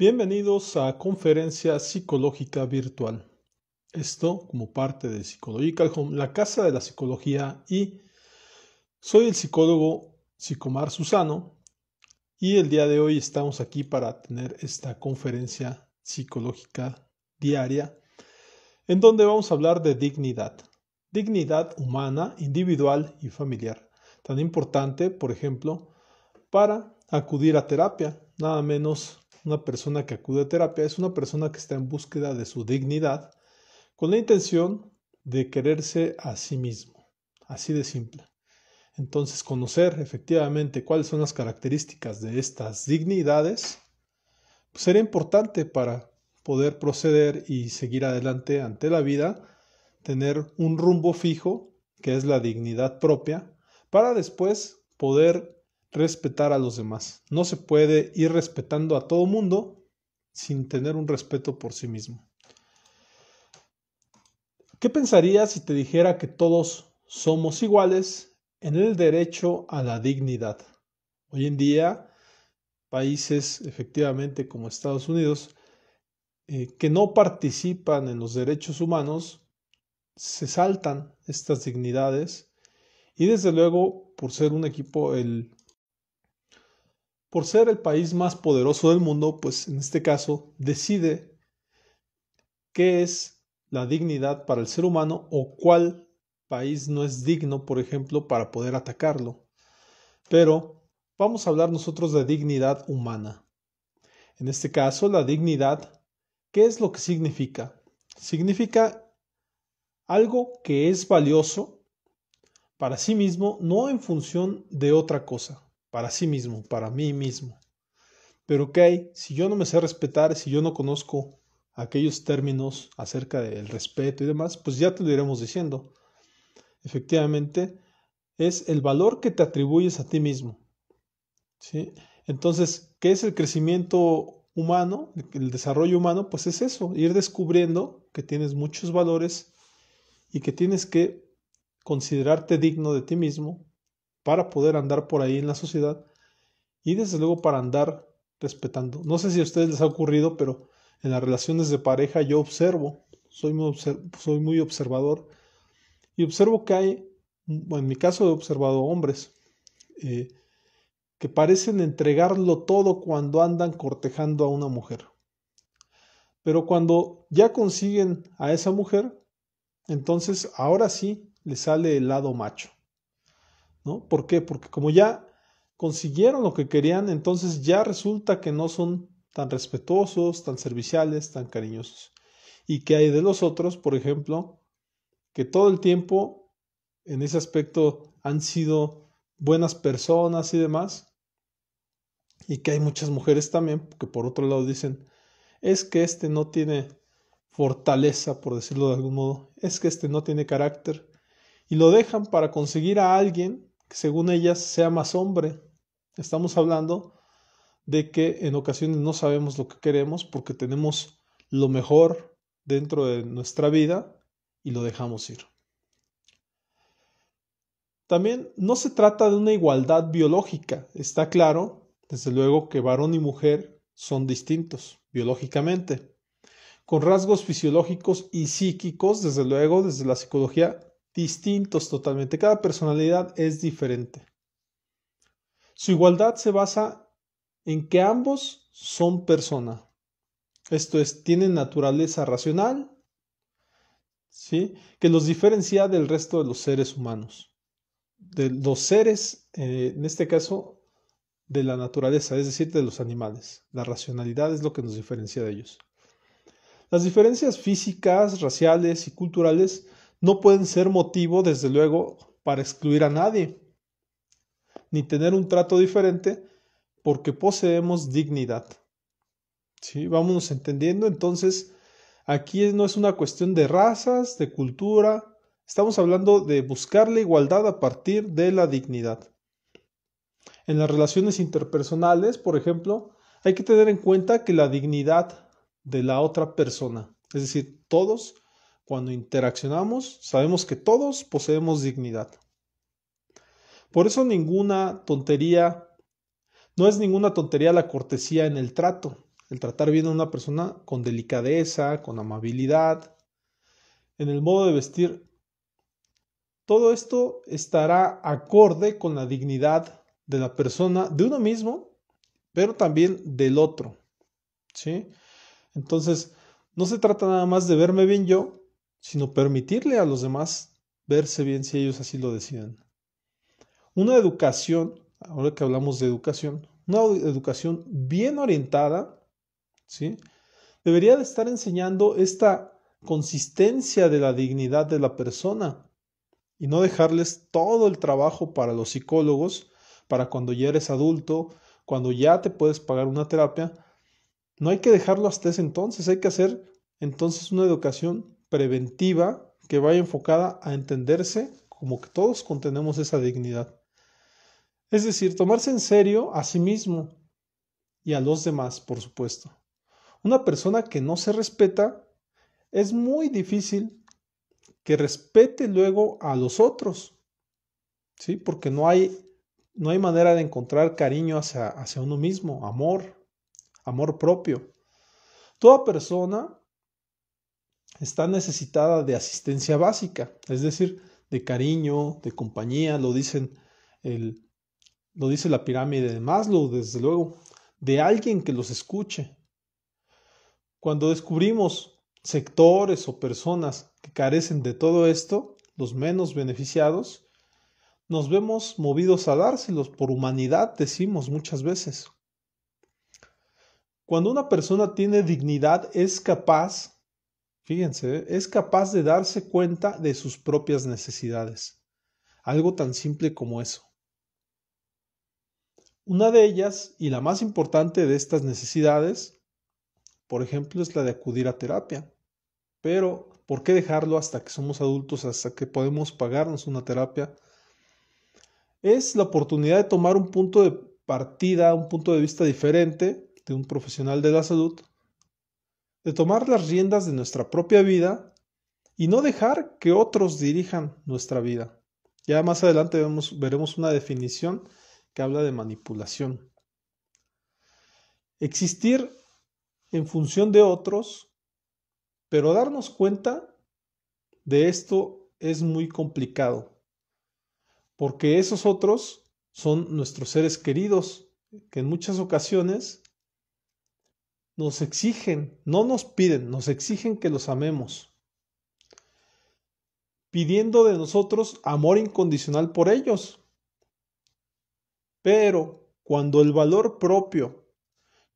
Bienvenidos a Conferencia Psicológica Virtual. Esto como parte de Psychological Home, la casa de la psicología y soy el psicólogo Psicomar Susano y el día de hoy estamos aquí para tener esta conferencia psicológica diaria en donde vamos a hablar de dignidad. Dignidad humana, individual y familiar. Tan importante, por ejemplo, para acudir a terapia, nada menos una persona que acude a terapia es una persona que está en búsqueda de su dignidad con la intención de quererse a sí mismo. Así de simple. Entonces, conocer efectivamente cuáles son las características de estas dignidades pues, sería importante para poder proceder y seguir adelante ante la vida, tener un rumbo fijo, que es la dignidad propia, para después poder respetar a los demás. No se puede ir respetando a todo mundo sin tener un respeto por sí mismo. ¿Qué pensarías si te dijera que todos somos iguales en el derecho a la dignidad? Hoy en día, países efectivamente como Estados Unidos, eh, que no participan en los derechos humanos, se saltan estas dignidades y desde luego, por ser un equipo, el por ser el país más poderoso del mundo, pues en este caso decide qué es la dignidad para el ser humano o cuál país no es digno, por ejemplo, para poder atacarlo. Pero vamos a hablar nosotros de dignidad humana. En este caso, la dignidad, ¿qué es lo que significa? Significa algo que es valioso para sí mismo, no en función de otra cosa para sí mismo, para mí mismo. Pero ¿qué Si yo no me sé respetar, si yo no conozco aquellos términos acerca del respeto y demás, pues ya te lo iremos diciendo. Efectivamente, es el valor que te atribuyes a ti mismo. ¿sí? Entonces, ¿qué es el crecimiento humano, el desarrollo humano? Pues es eso, ir descubriendo que tienes muchos valores y que tienes que considerarte digno de ti mismo para poder andar por ahí en la sociedad y desde luego para andar respetando. No sé si a ustedes les ha ocurrido, pero en las relaciones de pareja yo observo, soy muy, soy muy observador y observo que hay, en mi caso he observado hombres eh, que parecen entregarlo todo cuando andan cortejando a una mujer. Pero cuando ya consiguen a esa mujer, entonces ahora sí le sale el lado macho. ¿Por qué? Porque como ya consiguieron lo que querían, entonces ya resulta que no son tan respetuosos, tan serviciales, tan cariñosos. ¿Y que hay de los otros, por ejemplo, que todo el tiempo en ese aspecto han sido buenas personas y demás? Y que hay muchas mujeres también que por otro lado dicen, es que este no tiene fortaleza, por decirlo de algún modo, es que este no tiene carácter, y lo dejan para conseguir a alguien que según ellas sea más hombre. Estamos hablando de que en ocasiones no sabemos lo que queremos porque tenemos lo mejor dentro de nuestra vida y lo dejamos ir. También no se trata de una igualdad biológica, está claro, desde luego que varón y mujer son distintos biológicamente, con rasgos fisiológicos y psíquicos, desde luego, desde la psicología distintos totalmente. Cada personalidad es diferente. Su igualdad se basa en que ambos son persona. Esto es, tienen naturaleza racional, ¿sí? que los diferencia del resto de los seres humanos. De los seres, eh, en este caso, de la naturaleza, es decir, de los animales. La racionalidad es lo que nos diferencia de ellos. Las diferencias físicas, raciales y culturales no pueden ser motivo, desde luego, para excluir a nadie, ni tener un trato diferente, porque poseemos dignidad. ¿Sí? Vámonos entendiendo, entonces, aquí no es una cuestión de razas, de cultura, estamos hablando de buscar la igualdad a partir de la dignidad. En las relaciones interpersonales, por ejemplo, hay que tener en cuenta que la dignidad de la otra persona, es decir, todos cuando interaccionamos, sabemos que todos poseemos dignidad. Por eso ninguna tontería, no es ninguna tontería la cortesía en el trato. el tratar bien a una persona con delicadeza, con amabilidad, en el modo de vestir. Todo esto estará acorde con la dignidad de la persona, de uno mismo, pero también del otro. ¿Sí? Entonces, no se trata nada más de verme bien yo, sino permitirle a los demás verse bien si ellos así lo deciden. Una educación, ahora que hablamos de educación, una educación bien orientada, ¿sí? Debería de estar enseñando esta consistencia de la dignidad de la persona y no dejarles todo el trabajo para los psicólogos, para cuando ya eres adulto, cuando ya te puedes pagar una terapia. No hay que dejarlo hasta ese entonces, hay que hacer entonces una educación preventiva que vaya enfocada a entenderse como que todos contenemos esa dignidad. Es decir, tomarse en serio a sí mismo y a los demás, por supuesto. Una persona que no se respeta, es muy difícil que respete luego a los otros, ¿sí? Porque no hay, no hay manera de encontrar cariño hacia, hacia uno mismo, amor, amor propio. Toda persona está necesitada de asistencia básica, es decir, de cariño, de compañía, lo dicen el, lo dice la pirámide de Maslow, desde luego, de alguien que los escuche. Cuando descubrimos sectores o personas que carecen de todo esto, los menos beneficiados, nos vemos movidos a dárselos por humanidad, decimos muchas veces. Cuando una persona tiene dignidad es capaz, fíjense, es capaz de darse cuenta de sus propias necesidades. Algo tan simple como eso. Una de ellas, y la más importante de estas necesidades, por ejemplo, es la de acudir a terapia. Pero, ¿por qué dejarlo hasta que somos adultos, hasta que podemos pagarnos una terapia? Es la oportunidad de tomar un punto de partida, un punto de vista diferente de un profesional de la salud, de tomar las riendas de nuestra propia vida y no dejar que otros dirijan nuestra vida. Ya más adelante veremos una definición que habla de manipulación. Existir en función de otros, pero darnos cuenta de esto es muy complicado, porque esos otros son nuestros seres queridos, que en muchas ocasiones nos exigen, no nos piden, nos exigen que los amemos, pidiendo de nosotros amor incondicional por ellos, pero cuando el valor propio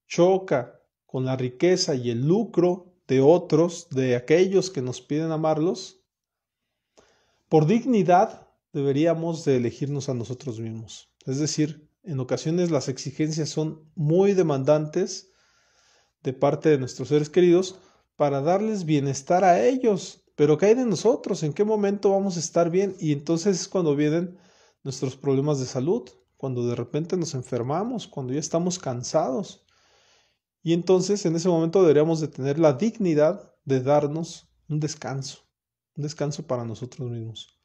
choca con la riqueza y el lucro de otros, de aquellos que nos piden amarlos, por dignidad deberíamos de elegirnos a nosotros mismos. Es decir, en ocasiones las exigencias son muy demandantes de parte de nuestros seres queridos para darles bienestar a ellos. Pero ¿qué hay de nosotros? ¿En qué momento vamos a estar bien? Y entonces es cuando vienen nuestros problemas de salud, cuando de repente nos enfermamos, cuando ya estamos cansados. Y entonces en ese momento deberíamos de tener la dignidad de darnos un descanso, un descanso para nosotros mismos.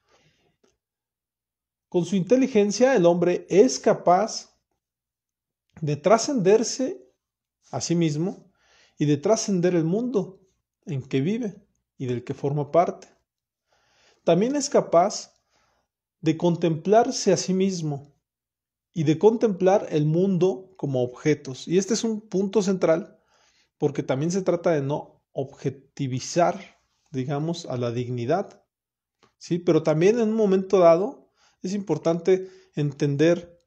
Con su inteligencia el hombre es capaz de trascenderse a sí mismo y de trascender el mundo en que vive y del que forma parte. También es capaz de contemplarse a sí mismo y de contemplar el mundo como objetos. Y este es un punto central porque también se trata de no objetivizar, digamos, a la dignidad. ¿sí? Pero también en un momento dado es importante entender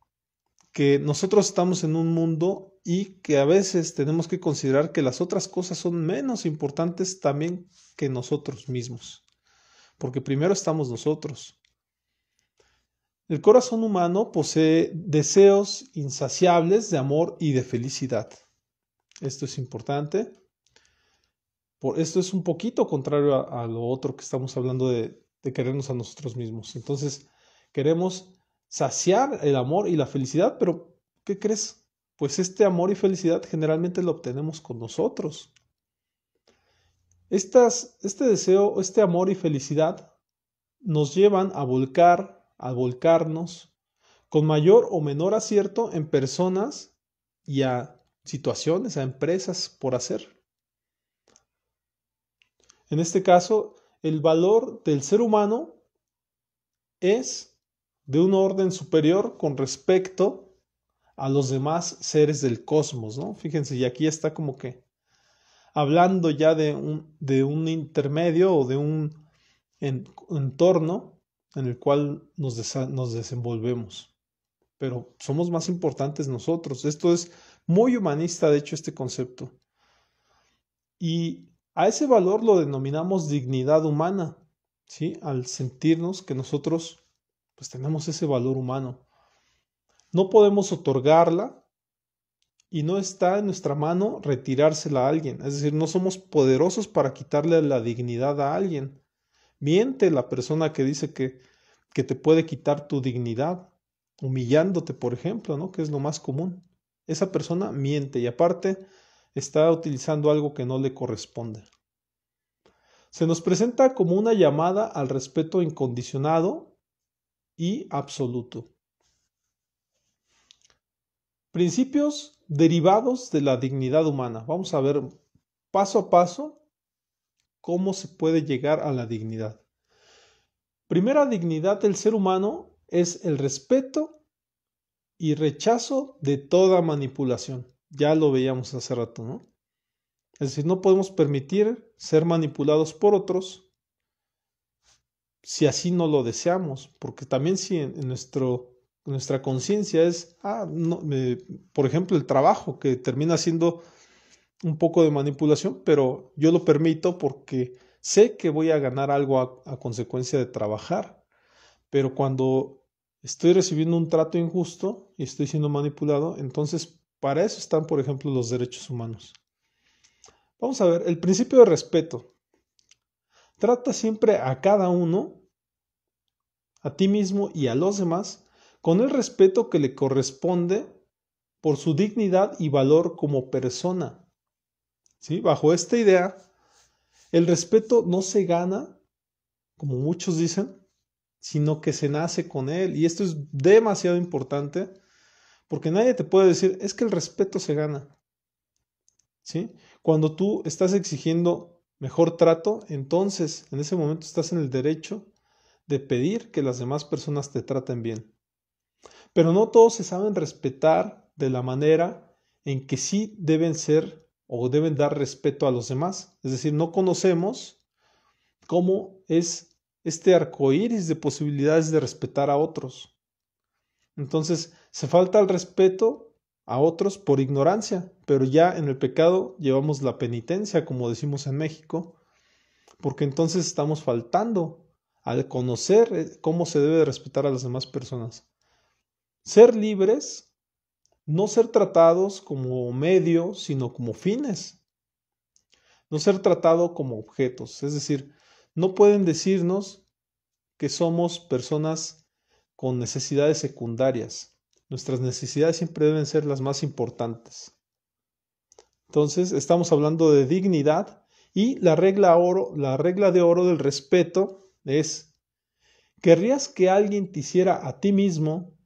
que nosotros estamos en un mundo y que a veces tenemos que considerar que las otras cosas son menos importantes también que nosotros mismos. Porque primero estamos nosotros. El corazón humano posee deseos insaciables de amor y de felicidad. Esto es importante. Por, esto es un poquito contrario a, lo otro que estamos hablando de, de querernos a nosotros mismos. Entonces, queremos saciar el amor y la felicidad, pero ¿qué crees? Pues este amor y felicidad generalmente lo obtenemos con nosotros. Estas, este deseo, este amor y felicidad nos llevan a volcar a volcarnos con mayor o menor acierto en personas y a situaciones, a empresas por hacer. En este caso, el valor del ser humano es de un orden superior con respecto a los demás seres del cosmos, ¿no? Fíjense, y aquí está como que hablando ya de un, de un intermedio o de un entorno en el cual nos, nos desenvolvemos. Pero somos más importantes nosotros. Esto es muy humanista, de hecho, este concepto. Y a ese valor lo denominamos dignidad humana, ¿sí? Al sentirnos que nosotros pues tenemos ese valor humano. No podemos otorgarla y no está en nuestra mano retirársela a alguien. Es decir, no somos poderosos para quitarle la dignidad a alguien. Miente la persona que dice que, que te puede quitar tu dignidad, humillándote, por ejemplo, ¿no? Que es lo más común. Esa persona miente y aparte está utilizando algo que no le corresponde. Se nos presenta como una llamada al respeto incondicionado y absoluto. Principios derivados de la dignidad humana. Vamos a ver paso a paso cómo se puede llegar a la dignidad. Primera dignidad del ser humano es el respeto y rechazo de toda manipulación. Ya lo veíamos hace rato, ¿no? Es decir, no podemos permitir ser manipulados por otros si así no lo deseamos, porque también si en, nuestro, nuestra conciencia es, ah, por ejemplo, el trabajo que termina siendo un poco de manipulación, pero yo lo permito porque sé que voy a ganar algo a consecuencia de trabajar, pero cuando estoy recibiendo un trato injusto y estoy siendo manipulado, entonces para eso están, por ejemplo, los derechos humanos. Vamos a ver, el principio de respeto. Trata siempre a cada uno, a ti mismo y a los demás, con el respeto que le corresponde por su dignidad y valor como persona. Bajo esta idea, el respeto no se gana, como muchos dicen, sino que se nace con él. Y esto es demasiado importante porque nadie te puede decir, es que el respeto se gana. ¿Sí? Cuando tú estás exigiendo mejor trato, entonces en ese momento estás en el derecho de pedir que las demás personas te traten bien. Pero no todos se saben respetar de la manera en que sí deben ser o deben dar respeto a los demás. Es decir, no conocemos cómo es este arco iris de posibilidades de respetar a otros. Entonces, se falta el respeto a otros por ignorancia, pero ya en el pecado llevamos la penitencia, como decimos en México, porque entonces estamos faltando al conocer eh, cómo se debe respetar a las demás personas. Ser libres, no ser tratados como medio, sino como fines. No ser tratado como objetos, es decir, no pueden decirnos que somos personas con necesidades secundarias. Nuestras necesidades siempre deben ser las más importantes. Entonces, estamos hablando de dignidad y la regla, oro, la regla de oro del respeto es, ¿querrías que alguien te hiciera a ti mismo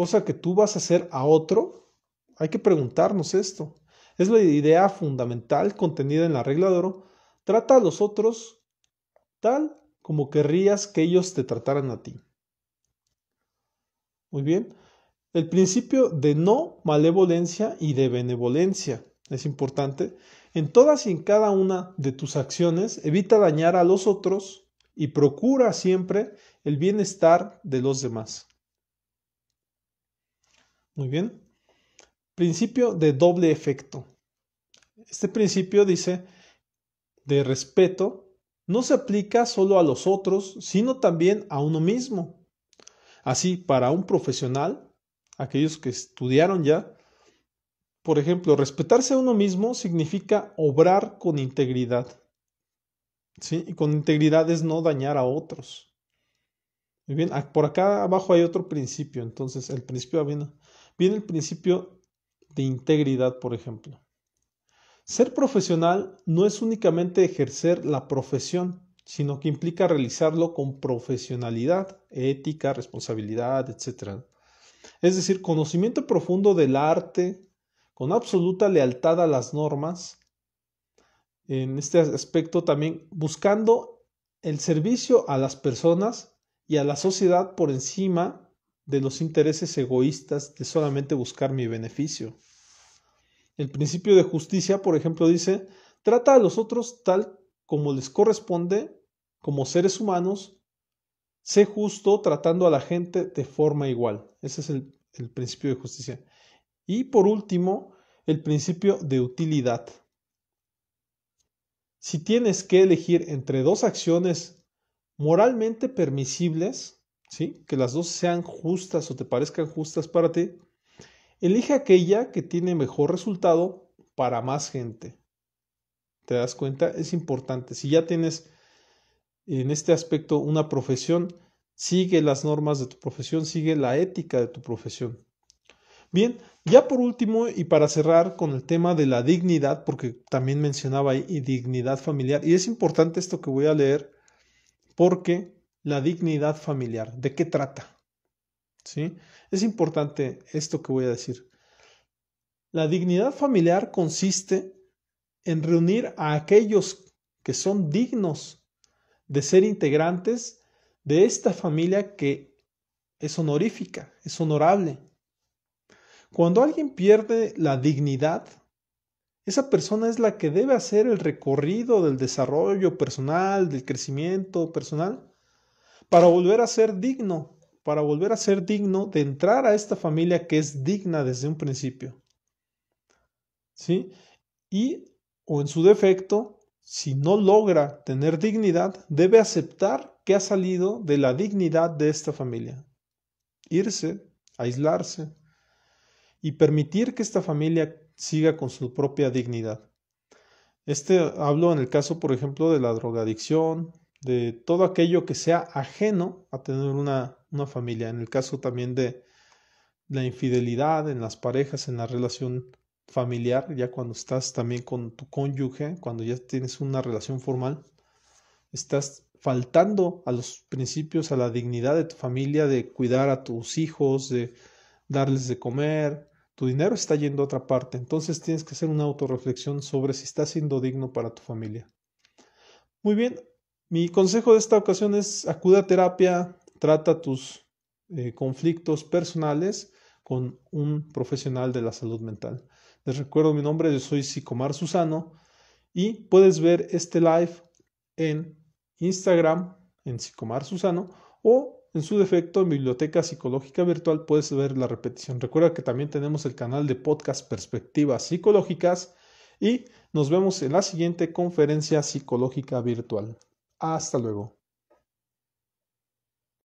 cosa que tú vas a hacer a otro? Hay que preguntarnos esto. Es la idea fundamental contenida en la regla de oro. Trata a los otros tal como querrías que ellos te trataran a ti. Muy bien. El principio de no malevolencia y de benevolencia es importante. En todas y en cada una de tus acciones evita dañar a los otros y procura siempre el bienestar de los demás. Muy bien. Principio de doble efecto. Este principio dice de respeto no se aplica solo a los otros, sino también a uno mismo. Así, para un profesional, aquellos que estudiaron ya, por ejemplo, respetarse a uno mismo significa obrar con integridad. ¿Sí? Y con integridad es no dañar a otros. Muy bien, por acá abajo hay otro principio. Entonces, el principio viene, viene el principio de integridad, por ejemplo. Ser profesional no es únicamente ejercer la profesión, sino que implica realizarlo con profesionalidad, ética, responsabilidad, etc. Es decir, conocimiento profundo del arte, con absoluta lealtad a las normas, en este aspecto también buscando el servicio a las personas y a la sociedad por encima de los intereses egoístas de solamente buscar mi beneficio. El principio de justicia, por ejemplo, dice, trata a los otros tal como les corresponde, como seres humanos, sé justo tratando a la gente de forma igual. Ese es el, el principio de justicia. Y por último, el principio de utilidad. Si tienes que elegir entre dos acciones moralmente permisibles, que las dos sean justas o te parezcan justas para ti, elige aquella que tiene mejor resultado para más gente. ¿Te das cuenta? Es importante. Si ya tienes en este aspecto una profesión, sigue las normas de tu profesión, sigue la ética de tu profesión. Bien, ya por último y para cerrar con el tema de la dignidad, porque también mencionaba ahí dignidad familiar, y es importante esto que voy a leer, porque la dignidad familiar. ¿De qué trata? ¿Sí? Es importante esto que voy a decir. La dignidad familiar consiste en reunir a aquellos que son dignos de ser integrantes de esta familia que es honorífica, es honorable. Cuando alguien pierde la dignidad, esa persona es la que debe hacer el recorrido del desarrollo personal, del crecimiento personal, para volver a ser digno, para volver a ser digno de entrar a esta familia que es digna desde un principio. ¿Sí? Y, o en su defecto, si no logra tener dignidad, debe aceptar que ha salido de la dignidad de esta familia. Irse, aislarse y permitir que esta familia siga con su propia dignidad. Este hablo en el caso, por ejemplo, de la drogadicción, de todo aquello que sea ajeno a tener una, una familia. En el caso también de la infidelidad en las parejas, en la relación familiar, ya cuando estás también con tu cónyuge, cuando ya tienes una relación formal, estás faltando a los principios, a la dignidad de tu familia, de cuidar a tus hijos, de darles de comer, tu dinero está yendo a otra parte, entonces tienes que hacer una autorreflexión sobre si estás siendo digno para tu familia. Muy bien, mi consejo de esta ocasión es acude a terapia, trata tus eh, conflictos personales con un profesional de la salud mental. Les recuerdo mi nombre, yo soy Psicomar Susano y puedes ver este live en Instagram en Psicomar Susano o en su defecto en Biblioteca Psicológica Virtual puedes ver la repetición. Recuerda que también tenemos el canal de podcast Perspectivas Psicológicas y nos vemos en la siguiente conferencia psicológica virtual. Hasta luego.